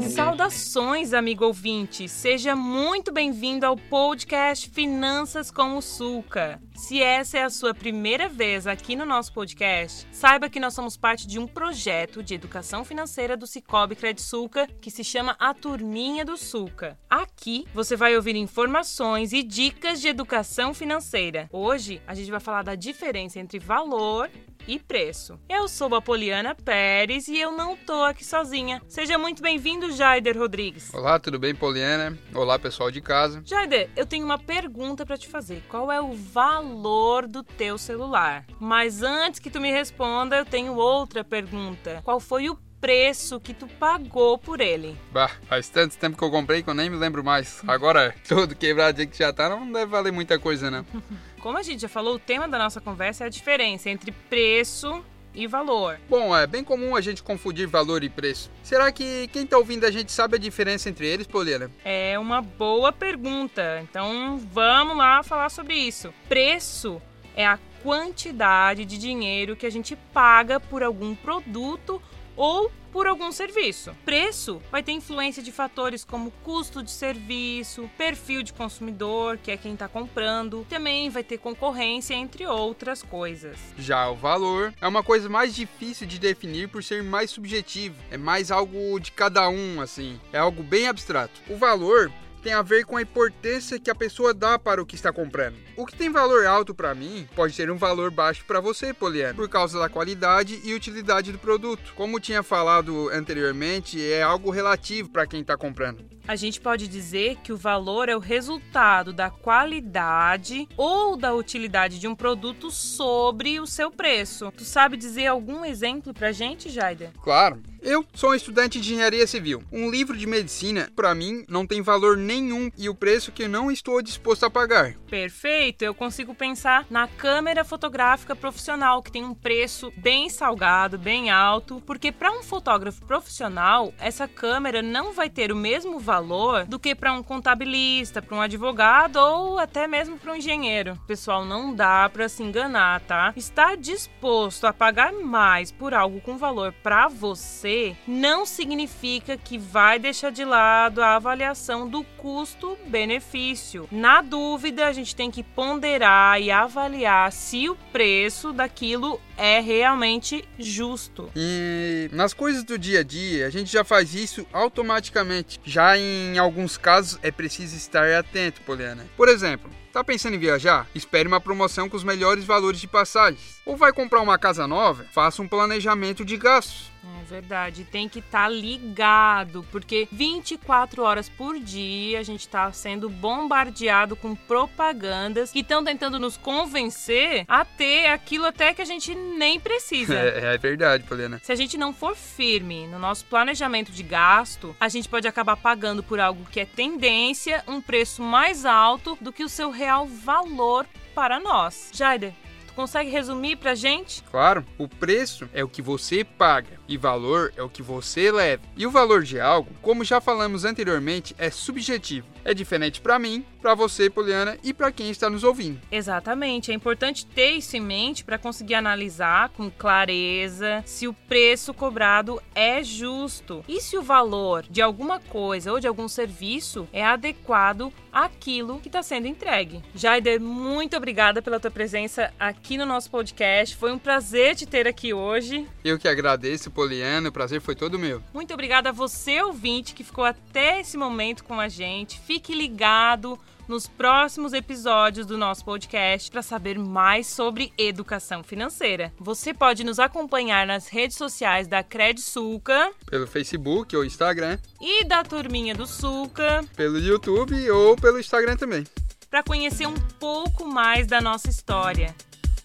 Saudações, amigo ouvinte! Seja muito bem-vindo ao podcast Finanças com o Sulca. Se essa é a sua primeira vez aqui no nosso podcast, saiba que nós somos parte de um projeto de educação financeira do Cicobi Sulca que se chama A Turminha do Sulca. Aqui você vai ouvir informações e dicas de educação financeira. Hoje a gente vai falar da diferença entre valor e preço. Eu sou a Poliana Pérez e eu não tô aqui sozinha. Seja muito bem-vindo, Jaider Rodrigues. Olá, tudo bem, Poliana? Olá, pessoal de casa. Jaider, eu tenho uma pergunta para te fazer. Qual é o valor do teu celular? Mas antes que tu me responda, eu tenho outra pergunta. Qual foi o preço que tu pagou por ele? Bah, faz tanto tempo que eu comprei que eu nem me lembro mais. Agora, todo quebrado que já tá, não deve valer muita coisa, não. Como a gente já falou, o tema da nossa conversa é a diferença entre preço e valor. Bom, é bem comum a gente confundir valor e preço. Será que quem está ouvindo a gente sabe a diferença entre eles, Poliana? É uma boa pergunta. Então vamos lá falar sobre isso. Preço é a quantidade de dinheiro que a gente paga por algum produto ou por algum serviço. Preço vai ter influência de fatores como custo de serviço, perfil de consumidor, que é quem está comprando, também vai ter concorrência, entre outras coisas. Já o valor é uma coisa mais difícil de definir por ser mais subjetivo, é mais algo de cada um, assim, é algo bem abstrato. O valor tem a ver com a importância que a pessoa dá para o que está comprando. O que tem valor alto para mim pode ter um valor baixo para você, Poliana, por causa da qualidade e utilidade do produto. Como tinha falado anteriormente, é algo relativo para quem está comprando. A gente pode dizer que o valor é o resultado da qualidade ou da utilidade de um produto sobre o seu preço. Tu sabe dizer algum exemplo pra gente, Jaider? Claro. Eu sou um estudante de engenharia civil. Um livro de medicina, para mim, não tem valor nenhum e o preço que não estou disposto a pagar. Perfeito, eu consigo pensar na câmera fotográfica profissional, que tem um preço bem salgado, bem alto, porque para um fotógrafo profissional, essa câmera não vai ter o mesmo valor do que para um contabilista, para um advogado ou até mesmo para um engenheiro. Pessoal, não dá para se enganar, tá? Estar disposto a pagar mais por algo com valor para você você não significa que vai deixar de lado a avaliação do custo-benefício. Na dúvida, a gente tem que ponderar e avaliar se o preço daquilo é realmente justo. E nas coisas do dia a dia, a gente já faz isso automaticamente. Já em alguns casos é preciso estar atento, Poliana. Por exemplo, Tá pensando em viajar? Espere uma promoção com os melhores valores de passagens. Ou vai comprar uma casa nova? Faça um planejamento de gastos. É verdade, tem que estar tá ligado, porque 24 horas por dia a gente está sendo bombardeado com propagandas que estão tentando nos convencer a ter aquilo até que a gente nem precisa. É, é verdade, Poliana. Se a gente não for firme no nosso planejamento de gasto, a gente pode acabar pagando por algo que é tendência um preço mais alto do que o seu real valor para nós. Jaider, consegue resumir pra gente? Claro, o preço é o que você paga e valor é o que você leva. E o valor de algo, como já falamos anteriormente, é subjetivo. É diferente para mim, para você, Poliana, e para quem está nos ouvindo. Exatamente, é importante ter isso em mente para conseguir analisar com clareza se o preço cobrado é justo e se o valor de alguma coisa ou de algum serviço é adequado àquilo que está sendo entregue. Jaider, muito obrigada pela tua presença aqui no nosso podcast. Foi um prazer te ter aqui hoje. Eu que agradeço, Poliana. O prazer foi todo meu. Muito obrigada a você, ouvinte, que ficou até esse momento com a gente. Fique ligado nos próximos episódios do nosso podcast para saber mais sobre educação financeira. Você pode nos acompanhar nas redes sociais da Cred Sulca, pelo Facebook ou Instagram, e da Turminha do Sulca, pelo YouTube ou pelo Instagram também. Para conhecer um pouco mais da nossa história.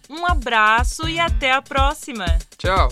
Um abraço e até a próxima. Tchau.